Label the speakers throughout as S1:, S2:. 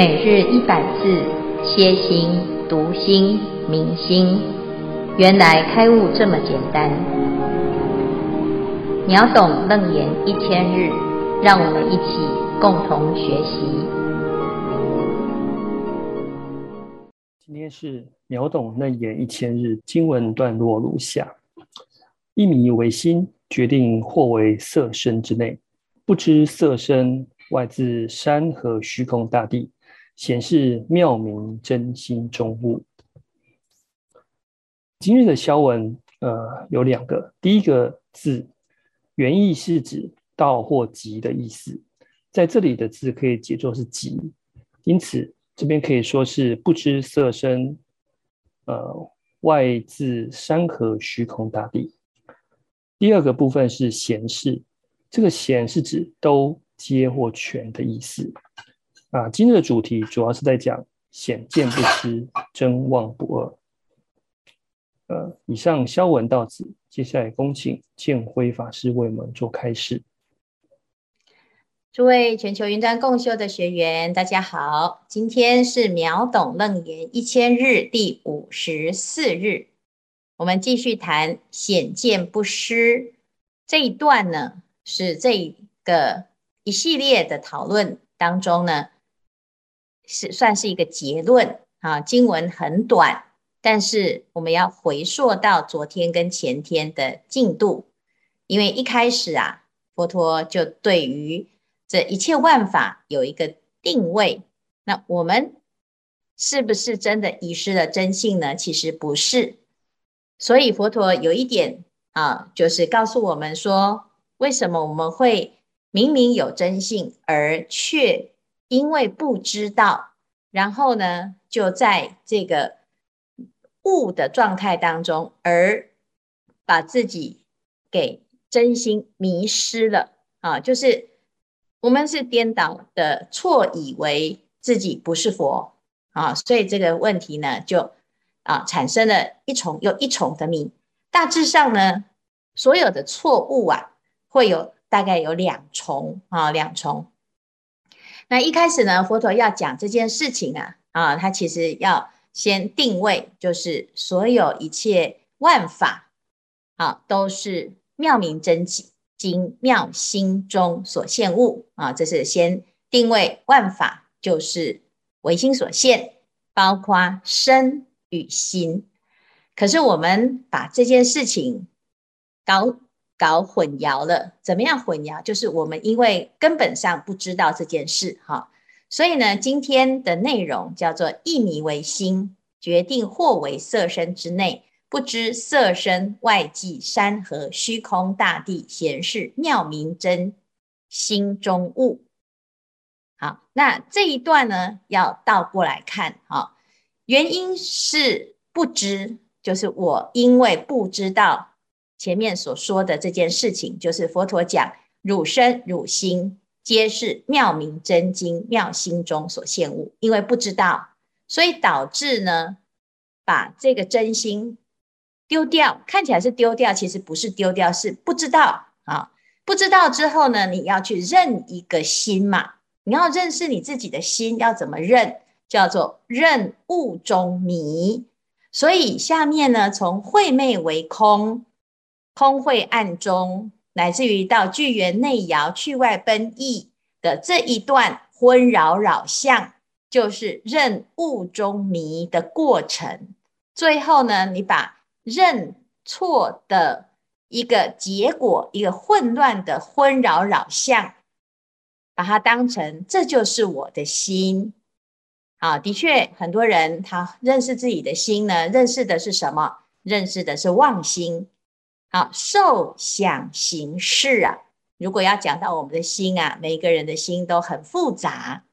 S1: 每日一百字，歇心、读心、明心，原来开悟这么简单。秒懂楞严一千日，让我们一起共同学习。
S2: 今天是秒懂楞严一千日经文段落如下：一迷为心，决定或为色身之内，不知色身外自山河虚空大地。显示妙明真心中物。今日的消文，呃，有两个。第一个字原意是指到或即的意思，在这里的字可以解作是即，因此这边可以说是不知色身，呃，外自山河虚空大地。第二个部分是显示，这个显是指都皆或全的意思。啊，今日的主题主要是在讲显见不失，真妄不二。呃，以上消文到此，接下来恭请建辉法师为我们做开示。
S3: 诸位全球云端共修的学员，大家好，今天是秒懂楞严一千日第五十四日，我们继续谈显见不失这一段呢，是这个一系列的讨论当中呢。是算是一个结论啊，经文很短，但是我们要回溯到昨天跟前天的进度，因为一开始啊，佛陀就对于这一切万法有一个定位，那我们是不是真的遗失了真性呢？其实不是，所以佛陀有一点啊，就是告诉我们说，为什么我们会明明有真性，而却因为不知道，然后呢，就在这个悟的状态当中，而把自己给真心迷失了啊！就是我们是颠倒的，错以为自己不是佛啊，所以这个问题呢，就啊产生了一重又一重的迷。大致上呢，所有的错误啊，会有大概有两重啊，两重。那一开始呢，佛陀要讲这件事情啊，啊，他其实要先定位，就是所有一切万法，啊，都是妙明真经妙心中所现物啊，这是先定位万法就是唯心所现，包括身与心。可是我们把这件事情搞。搞混淆了，怎么样混淆？就是我们因为根本上不知道这件事，哈，所以呢，今天的内容叫做一迷为心，决定或为色身之内，不知色身外即山河虚空大地，闲事妙明真心中物。好，那这一段呢，要倒过来看，哈，原因是不知，就是我因为不知道。前面所说的这件事情，就是佛陀讲汝身汝心皆是妙明真经妙心中所现物，因为不知道，所以导致呢，把这个真心丢掉，看起来是丢掉，其实不是丢掉，是不知道啊。不知道之后呢，你要去认一个心嘛，你要认识你自己的心，要怎么认？叫做认物中迷。所以下面呢，从晦昧为空。空慧暗中，乃至于到聚缘内摇去外奔逸的这一段昏扰扰相，就是认物中迷的过程。最后呢，你把认错的一个结果，一个混乱的昏扰扰相，把它当成这就是我的心。啊，的确，很多人他认识自己的心呢，认识的是什么？认识的是妄心。好，受想行识啊，如果要讲到我们的心啊，每一个人的心都很复杂，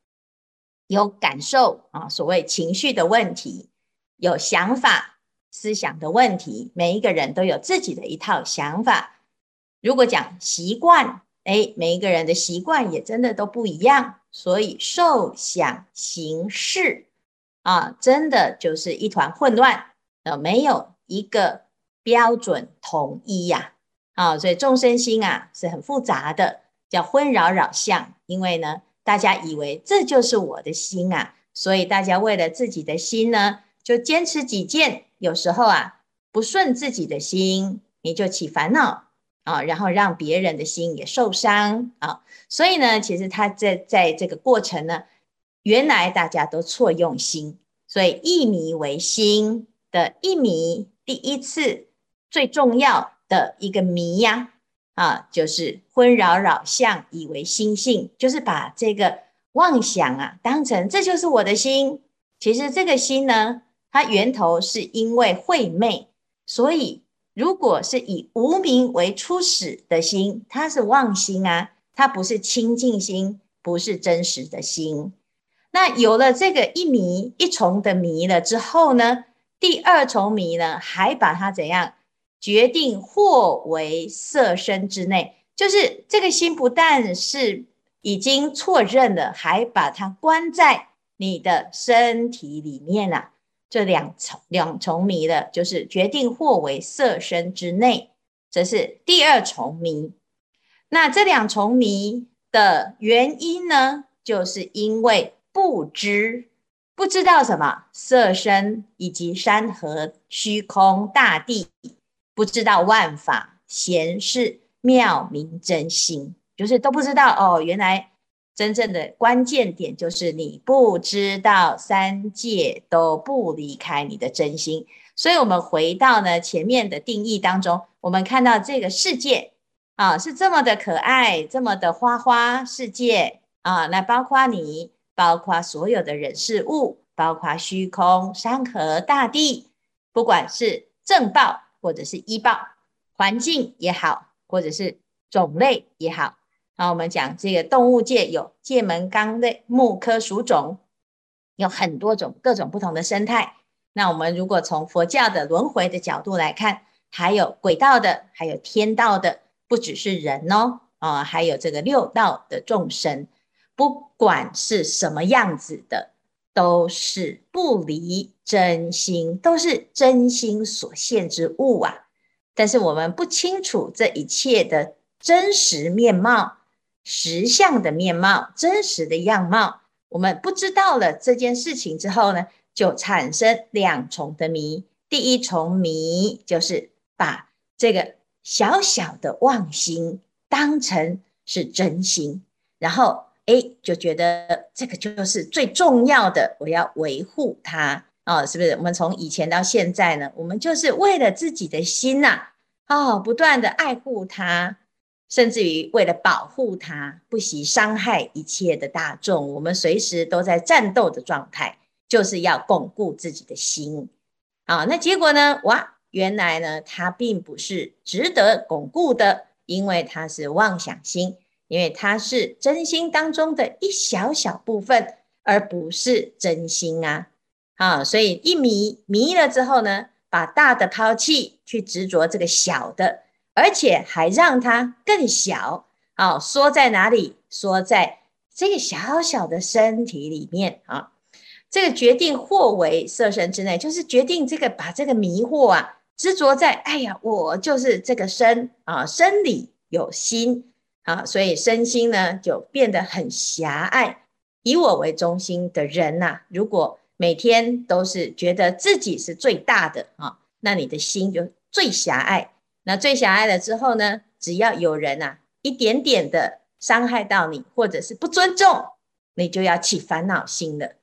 S3: 有感受啊，所谓情绪的问题，有想法、思想的问题，每一个人都有自己的一套想法。如果讲习惯，哎，每一个人的习惯也真的都不一样，所以受想行识啊，真的就是一团混乱，呃，没有一个。标准统一呀，啊，所以众生心啊是很复杂的，叫纷扰扰相。因为呢，大家以为这就是我的心啊，所以大家为了自己的心呢，就坚持己见。有时候啊，不顺自己的心，你就起烦恼啊，然后让别人的心也受伤啊。所以呢，其实他在在这个过程呢，原来大家都错用心，所以一迷为心的一迷，第一次最重要的一个迷呀。啊，就是昏扰扰相，以为心性，就是把这个妄想啊当成这就是我的心。其实这个心呢，它源头是因为慧昧，所以如果是以无名为初始的心，它是妄心啊，它不是清净心，不是真实的心。那有了这个一迷一重的迷了之后呢，第二重迷呢，还把它怎样？决定或为色身之内，就是这个心不但是已经错认了，还把它关在你的身体里面了、这两重两重迷了，就是决定或为色身之内，这是第二重迷。那这两重迷的原因呢，就是因为不知不知道什么色身以及山河虚空大地。不知道万法闲事妙明真心，就是都不知道哦。原来真正的关键点就是你不知道三界都不离开你的真心。所以，我们回到呢前面的定义当中，我们看到这个世界啊是这么的可爱，这么的花花世界啊。那包括你，包括所有的人事物，包括虚空、山河、大地，不管是正报。或者是依报环境也好，或者是种类也好，那我们讲这个动物界有界门纲类目科属种，有很多种各种不同的生态。那我们如果从佛教的轮回的角度来看，还有鬼道的，还有天道的，不只是人哦，啊，还有这个六道的众生，不管是什么样子的。都是不离真心，都是真心所现之物啊！但是我们不清楚这一切的真实面貌、实相的面貌、真实的样貌。我们不知道了这件事情之后呢，就产生两重的迷。第一重迷就是把这个小小的妄心当成是真心，然后。哎，就觉得这个就是最重要的，我要维护它哦，是不是？我们从以前到现在呢，我们就是为了自己的心呐，哦，不断的爱护它，甚至于为了保护它，不惜伤害一切的大众，我们随时都在战斗的状态，就是要巩固自己的心啊。那结果呢？哇，原来呢，它并不是值得巩固的，因为它是妄想心。因为它是真心当中的一小小部分，而不是真心啊！啊，所以一迷迷了之后呢，把大的抛弃，去执着这个小的，而且还让它更小啊！缩在哪里？缩在这个小小的身体里面啊！这个决定或为色身之内，就是决定这个把这个迷惑啊，执着在哎呀，我就是这个身啊，身里有心。啊，所以身心呢就变得很狭隘，以我为中心的人呐、如果每天都是觉得自己是最大的啊，那你的心就最狭隘。那最狭隘了之后呢，只要有人啊一点点的伤害到你，或者是不尊重，你就要起烦恼心了。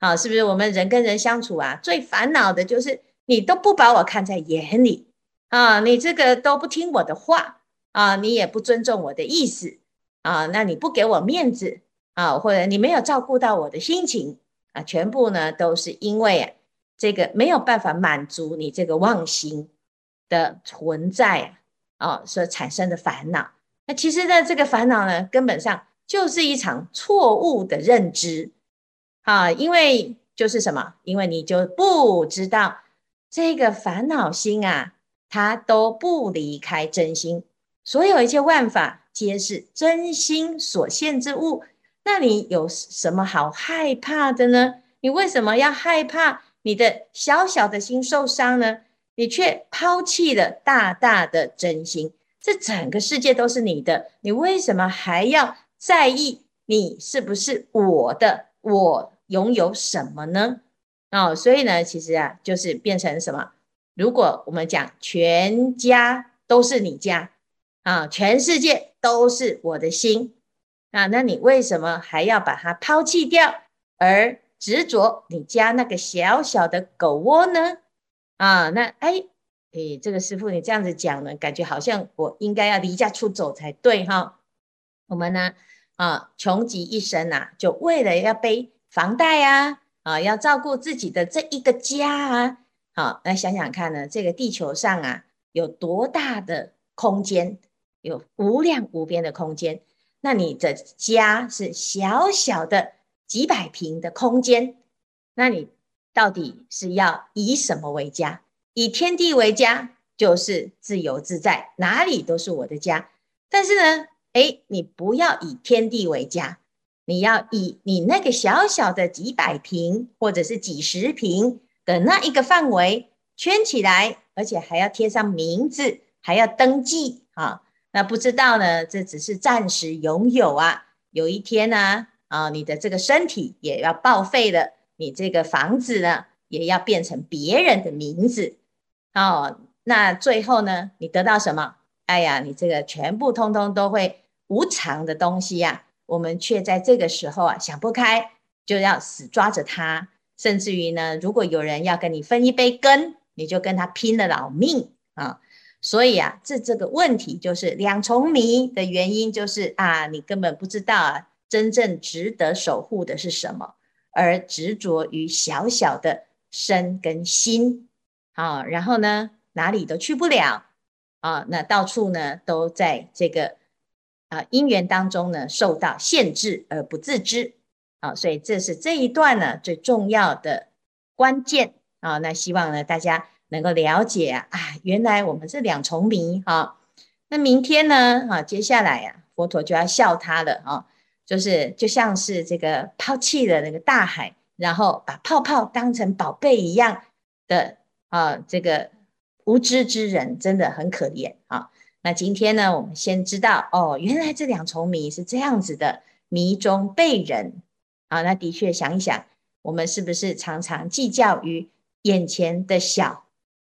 S3: 啊，是不是？我们人跟人相处啊，最烦恼的就是你都不把我看在眼里啊，你这个都不听我的话。啊，你也不尊重我的意思啊，那你不给我面子啊，或者你没有照顾到我的心情啊，全部呢都是因为啊这个没有办法满足你这个妄心的存在啊，所产生的烦恼。那其实呢，这个烦恼呢，根本上就是一场错误的认知啊，因为就是什么？因为你就不知道这个烦恼心啊，它都不离开真心。所有一切万法皆是真心所现之物，那你有什么好害怕的呢？你为什么要害怕你的小小的心受伤呢？你却抛弃了大大的真心，这整个世界都是你的，你为什么还要在意你是不是我的？我拥有什么呢？哦，所以呢，其实啊，就是变成什么？如果我们讲全家都是你家啊，全世界都是我的心啊，那你为什么还要把它抛弃掉，而执着你家那个小小的狗窝呢？啊，那哎。诶，这个师傅，你这样子讲呢，感觉好像我应该要离家出走才对哈。我们呢，啊，穷极一生呐、啊，就为了要背房贷啊，啊，要照顾自己的这一个家啊。好，来想想看呢，这个地球上啊，有多大的空间，有无量无边的空间。那你的家是小小的几百平的空间，那你到底是要以什么为家？以天地为家，就是自由自在，哪里都是我的家。但是呢，诶，你不要以天地为家，你要以你那个小小的几百平或者是几十平的那一个范围圈起来，而且还要贴上名字，还要登记啊。那不知道呢，这只是暂时拥有啊。有一天呢，啊，你的这个身体也要报废了，你这个房子呢，也要变成别人的名字。哦，那最后呢？你得到什么？哎呀，你这个全部通通都会无常的东西呀、啊，我们却在这个时候啊想不开，就要死抓着它。甚至于呢，如果有人要跟你分一杯羹，你就跟他拼了老命啊！所以啊，这这个问题就是两重迷的原因，就是啊，你根本不知道啊，真正值得守护的是什么，而执着于小小的身跟心。好，然后呢，哪里都去不了啊，那到处呢都在这个啊因缘当中呢受到限制而不自知啊，所以这是这一段呢最重要的关键啊。那希望呢大家能够了解啊，啊，原来我们是两重迷啊。那明天呢啊，接下来呀，佛陀就要笑他了啊，就是就像是这个抛弃了那个大海，然后把泡泡当成宝贝一样的。啊，这个无知之人真的很可怜啊。那今天呢，我们先知道哦，原来这两重迷是这样子的，迷中被人啊。那的确想一想，我们是不是常常计较于眼前的小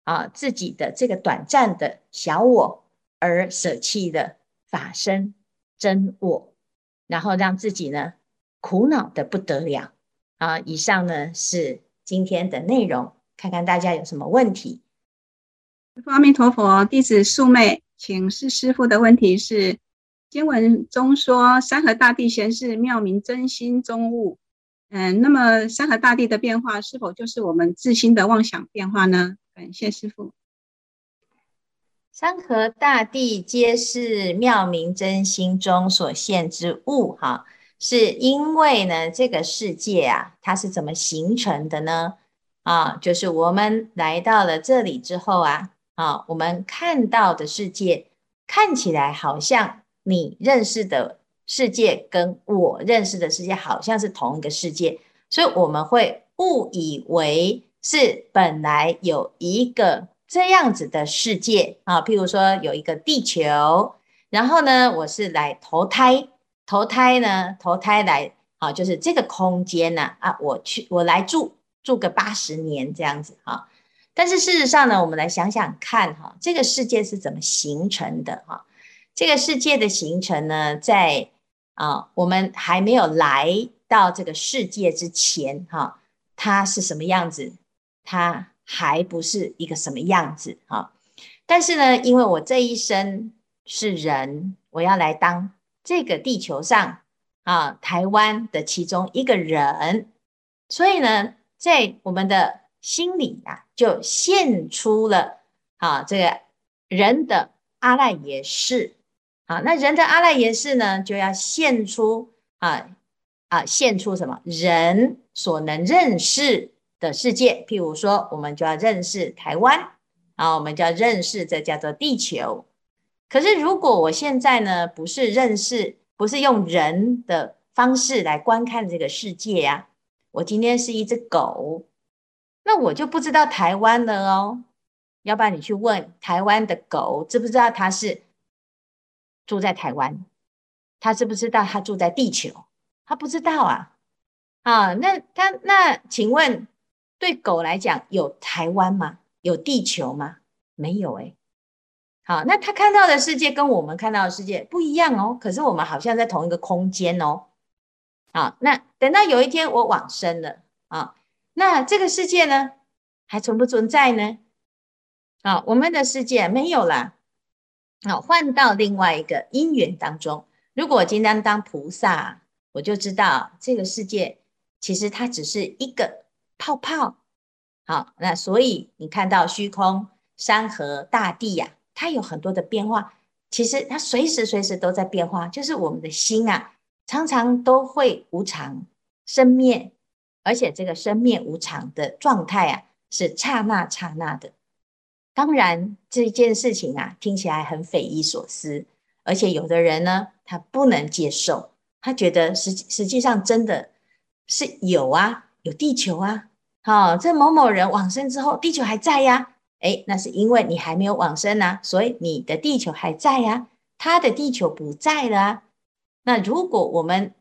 S3: 啊，自己的这个短暂的小我，而舍弃的法身真我，然后让自己呢苦恼的不得了啊。以上呢是今天的内容。看看大家有什么问题。
S4: 阿弥陀佛，弟子素昧，请示师父的问题是：经文中说山河大地闲是妙明真心中物，嗯，那么山河大地的变化是否就是我们自心的妄想变化呢？感谢师父。
S3: 山河大地皆是妙明真心中所现之物，哈，是因为呢，这个世界啊，它是怎么形成的呢？啊，就是我们来到了这里之后啊，啊，我们看到的世界看起来好像你认识的世界跟我认识的世界好像是同一个世界，所以我们会误以为是本来有一个这样子的世界啊，譬如说有一个地球，然后呢，我是来投胎，投胎呢，投胎来啊，就是这个空间呢，啊，我去，我来住。住个八十年这样子哈，但是事实上呢，我们来想想看哈，这个世界是怎么形成的哈？这个世界的形成呢，在啊，我们还没有来到这个世界之前哈，它是什么样子？它还不是一个什么样子哈。但是呢，因为我这一生是人，我要来当这个地球上啊，台湾的其中一个人，所以呢。在我们的心里啊，就现出了啊，这个人的阿赖耶识。啊，那人的阿赖耶识呢，就要现出啊啊，现出什么？人所能认识的世界。譬如说，我们就要认识台湾啊，我们就要认识这叫做地球。可是，如果我现在呢，不是认识，不是用人的方式来观看这个世界呀、我今天是一只狗，那我就不知道台湾了哦。要不然你去问台湾的狗，知不知道它是住在台湾？它知不知道它住在地球？它不知道啊。啊，那他那请问，对狗来讲有台湾吗？有地球吗？没有哎。好，那他看到的世界跟我们看到的世界不一样哦。可是我们好像在同一个空间哦。好，那等到有一天我往生了啊，那这个世界呢，还存不存在呢？啊，我们的世界没有了。好，换到另外一个因缘当中。如果我今天当菩萨，我就知道这个世界其实它只是一个泡泡。好，那所以你看到虚空、山河、大地呀。它有很多的变化，其实它随时随时都在变化，就是我们的心啊，常常都会无常生灭，而且这个生灭无常的状态啊，是刹那刹那的。当然，这件事情啊，听起来很匪夷所思，而且有的人呢，他不能接受，他觉得实实际上真的是有啊，有地球啊，好，这某某人往生之后，地球还在呀。哎，那是因为你还没有往生呐，所以你的地球还在呀，他的地球不在了啊。那如果我们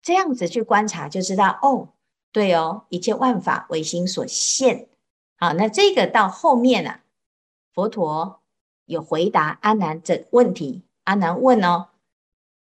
S3: 这样子去观察，就知道哦，对哦，一切万法唯心所现。好，那这个到后面啊，佛陀有回答阿难这问题。阿难问哦，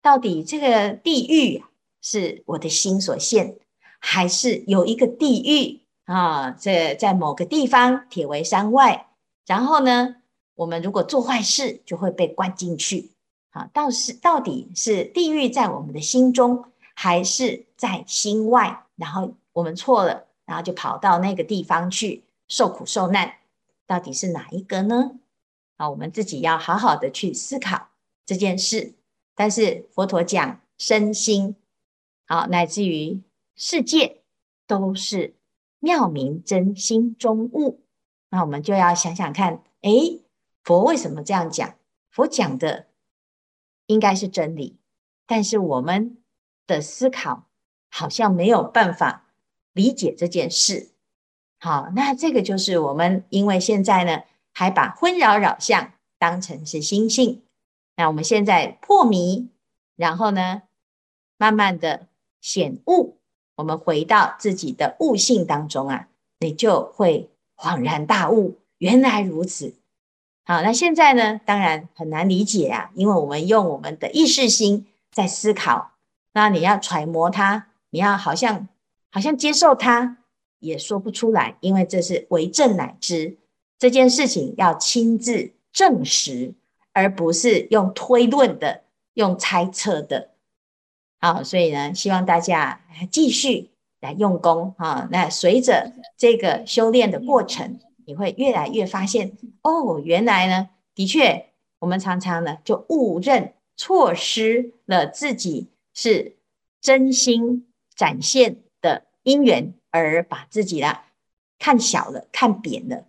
S3: 到底这个地狱是我的心所现，还是有一个地狱啊？这在某个地方，铁围山外。然后呢，我们如果做坏事，就会被关进去。啊，到是到底是地狱在我们的心中，还是在心外？然后我们错了，然后就跑到那个地方去受苦受难，到底是哪一个呢？啊，我们自己要好好的去思考这件事。但是佛陀讲身心，好，乃至于世界，都是妙明真心中物。那我们就要想想看，哎，佛为什么这样讲？佛讲的应该是真理，但是我们的思考好像没有办法理解这件事。好，那这个就是我们因为现在呢，还把纷扰扰相当成是心性。那我们现在破迷，然后呢，慢慢的显悟，我们回到自己的悟性当中啊，你就会。恍然大悟，原来如此。好，那现在呢？当然很难理解啊，因为我们用我们的意识心在思考，那你要揣摩它，你要好像好像接受它，也说不出来，因为这是为证乃知这件事情要亲自证实，而不是用推论的、用猜测的。好，所以呢，希望大家继续。来用功啊！那随着这个修炼的过程，你会越来越发现哦，原来呢，的确，我们常常呢就误认、错失了自己是真心展现的因缘，而把自己啦看小了、看扁了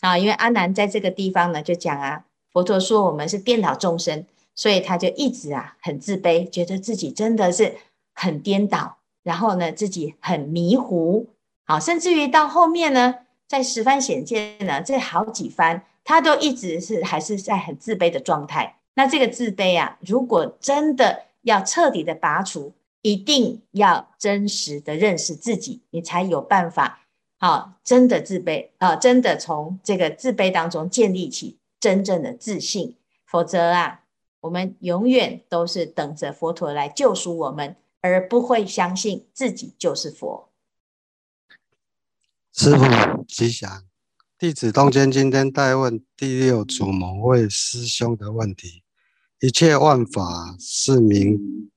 S3: 啊！因为阿难在这个地方呢就讲啊，佛陀说我们是颠倒众生，所以他就一直啊很自卑，觉得自己真的是很颠倒。然后呢，自己很迷糊，好，甚至于到后面呢，在十番显见呢，这好几番，他都一直是还是在很自卑的状态。那这个自卑啊，如果真的要彻底的拔除，一定要真实的认识自己，你才有办法，好，真的自卑啊，真的从这个自卑当中建立起真正的自信。否则啊，我们永远都是等着佛陀来救赎我们。而不会相信自己就是佛。
S5: 师父吉祥，弟子东间今天代问第六组某位师兄的问题：一切万法是明，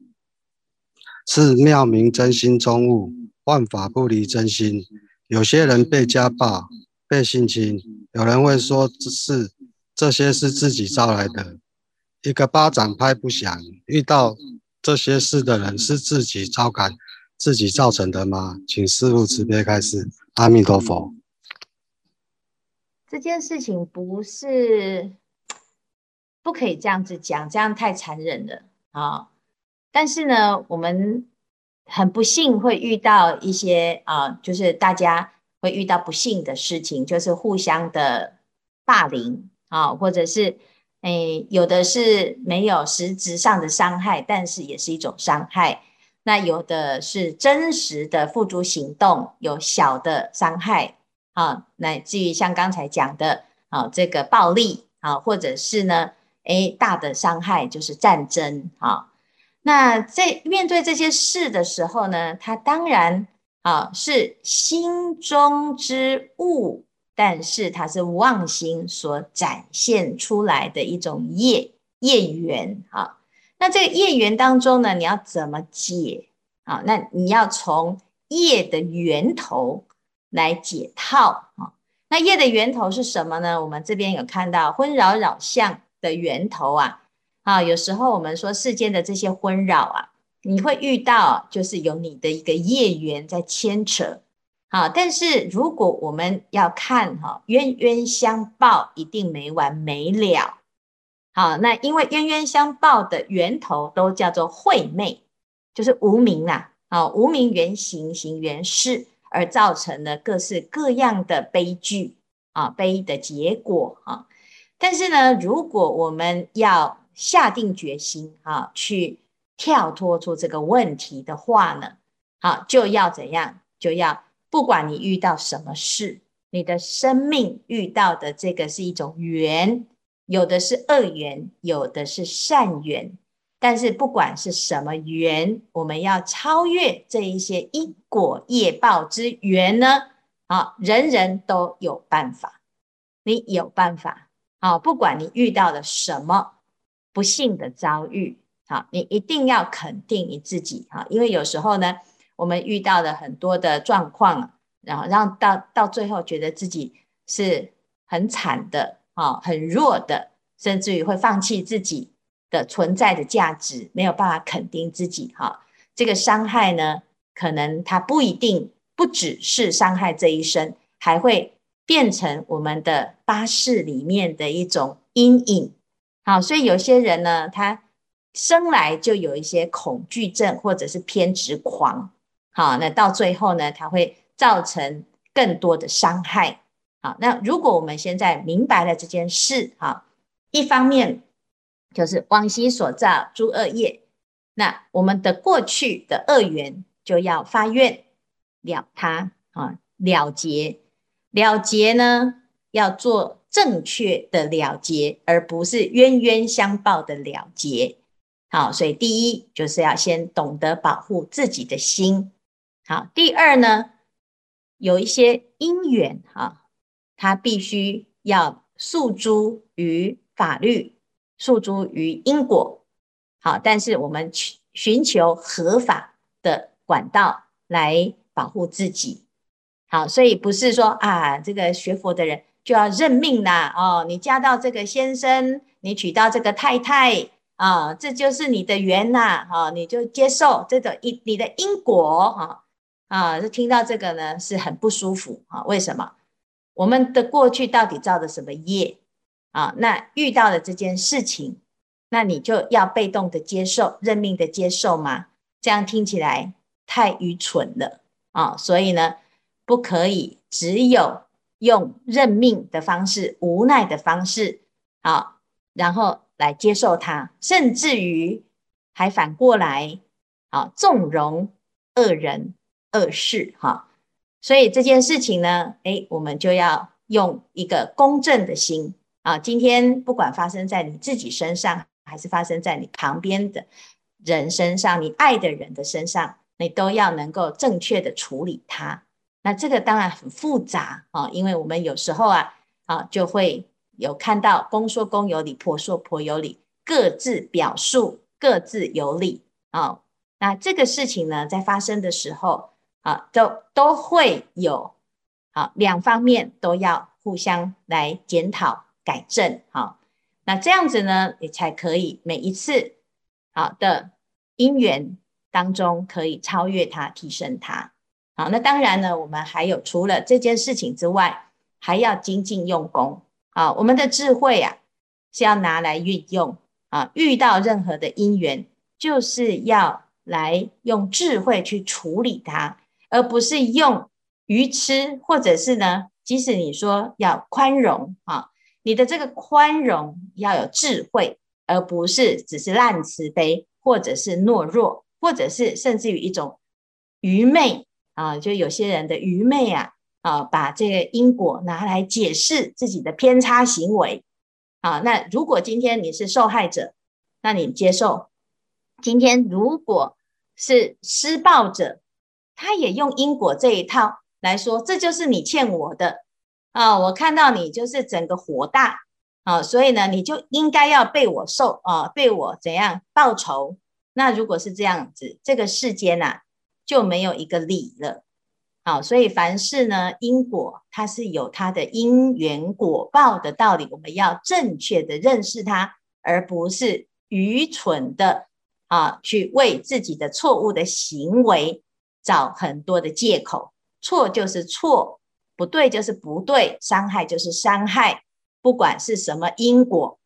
S5: 是妙明真心中物，万法不离真心。有些人被家暴、被性侵，有人会说这是这些是自己招来的，一个巴掌拍不响。遇到。这些事的人是自己招感、自己造成的吗？请师父慈悲开示。阿弥陀佛。
S3: 这件事情不是不可以这样子讲，这样太残忍了啊！但是呢，我们很不幸会遇到一些啊，就是大家会遇到不幸的事情，就是互相的霸凌啊，或者是。诶，有的是没有实质上的伤害，但是也是一种伤害。那有的是真实的付诸行动，有小的伤害啊，乃至于像刚才讲的啊，这个暴力啊，或者是呢，诶，大的伤害就是战争啊。那在面对这些事的时候呢，他当然啊是心中之物，但是它是妄心所展现出来的一种业业缘啊。那这个业缘当中呢，你要怎么解啊？那你要从业的源头来解套啊。那业的源头是什么呢？我们这边有看到纷扰扰相的源头啊。啊，有时候我们说世间的这些纷扰啊，你会遇到，就是有你的一个业缘在牵扯。好，但是如果我们要看哈，冤冤相报一定没完没了。好，那因为冤冤相报的源头都叫做晦昧，就是无名呐。啊，无明缘行，行缘识，而造成了各式各样的悲剧啊，悲的结果啊。但是呢，如果我们要下定决心啊，去跳脱出这个问题的话呢，好，就要怎样？就要不管你遇到什么事，你的生命遇到的这个是一种缘，有的是恶缘，有的是善缘。但是不管是什么缘，我们要超越这一些因果业报之缘呢？啊，人人都有办法，你有办法啊，不管你遇到了什么。不幸的遭遇，好，你一定要肯定你自己，哈，因为有时候呢，我们遇到了很多的状况，然后让到到最后觉得自己是很惨的，啊，很弱的，甚至于会放弃自己的存在的价值，没有办法肯定自己，哈，这个伤害呢，可能它不一定不只是伤害这一生，还会变成我们的八识里面的一种阴影。好，所以有些人呢，他生来就有一些恐惧症，或者是偏执狂。好，那到最后呢，他会造成更多的伤害。好，那如果我们现在明白了这件事，哈，一方面就是往昔所造诸恶业，那我们的过去的恶缘就要发愿了它啊，了结，了结呢要做。正确的了结，而不是冤冤相报的了结。好，所以第一就是要先懂得保护自己的心。好，第二呢，有一些因缘哈，它必须要诉诸于法律，诉诸于因果。好，但是我们寻求合法的管道来保护自己。好，所以不是说啊，这个学佛的人。就要认命啦！哦，你嫁到这个先生，你娶到这个太太啊，这就是你的缘呐！哈，你就接受这种因你的因果哈！啊就听到这个呢，是很不舒服啊。为什么？我们的过去到底造的什么业啊？那遇到了这件事情，那你就要被动的接受，认命的接受吗？这样听起来太愚蠢了啊！所以呢，不可以只有。用认命的方式、无奈的方式，好，然后来接受它，甚至于还反过来，好，纵容恶人恶事，哈。所以这件事情呢，诶，我们就要用一个公正的心啊。今天不管发生在你自己身上，还是发生在你旁边的人身上，你爱的人的身上，你都要能够正确的处理它。那这个当然很复杂啊，因为我们有时候啊，啊就会有看到公说公有理，婆说婆有理，各自表述各自有理啊。那这个事情呢，在发生的时候啊，都都会有啊两方面都要互相来检讨改正啊。那这样子呢，你才可以每一次好的因缘当中，可以超越它，提升它。好，那当然呢，我们还有除了这件事情之外，还要精进用功啊。我们的智慧啊，是要拿来运用啊。遇到任何的因缘，就是要来用智慧去处理它，而不是用愚痴，或者是呢，即使你说要宽容啊，你的这个宽容要有智慧，而不是只是滥慈悲或者是懦弱或者是甚至于一种愚昧啊，就有些人的愚昧啊啊，把这个因果拿来解释自己的偏差行为啊。那如果今天你是受害者，那你接受；今天如果是施暴者，他也用因果这一套来说，这就是你欠我的啊！我看到你就是整个火大啊，所以呢，你就应该要被我受啊，被我怎样报仇？那如果是这样子，这个世间呐就没有一个理了。好，所以凡事呢，因果它是有它的因缘果报的道理，我们要正确的认识它，而不是愚蠢的啊去为自己的错误的行为找很多的借口。错就是错，不对就是不对，伤害就是伤害，不管是什么因果。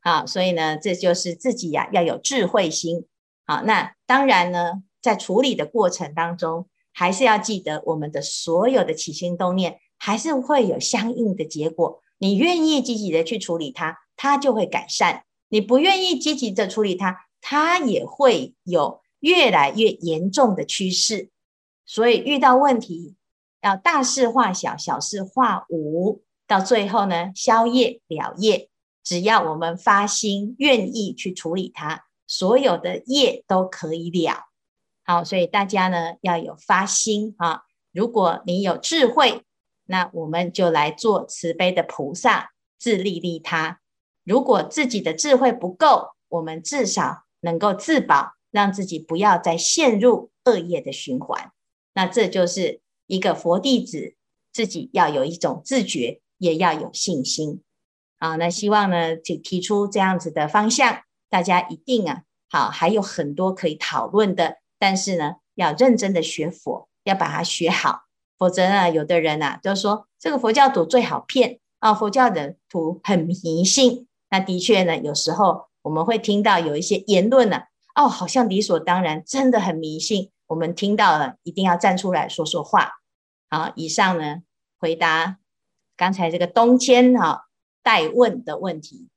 S3: 好，所以呢，这就是自己呀要有智慧心。好，那当然呢，在处理的过程当中，还是要记得我们的所有的起心动念，还是会有相应的结果。你愿意积极的去处理它，它就会改善；你不愿意积极的处理它，它也会有越来越严重的趋势。所以遇到问题，要大事化小，小事化无，到最后呢，消业了业。只要我们发心，愿意去处理它。所有的业都可以了，好，所以大家呢要有发心啊。如果你有智慧，那我们就来做慈悲的菩萨，自利利他。如果自己的智慧不够，我们至少能够自保，让自己不要再陷入恶业的循环。那这就是一个佛弟子自己要有一种自觉，也要有信心。好，那希望呢就提出这样子的方向。大家一定啊，好，还有很多可以讨论的，但是呢，要认真的学佛，要把它学好，否则呢，有的人啊，就说这个佛教徒最好骗啊，佛教的徒很迷信。那的确呢，有时候我们会听到有一些言论呢，哦，好像理所当然，真的很迷信。我们听到了，一定要站出来说说话。好，以上呢，回答刚才这个东迁哈代问的问题。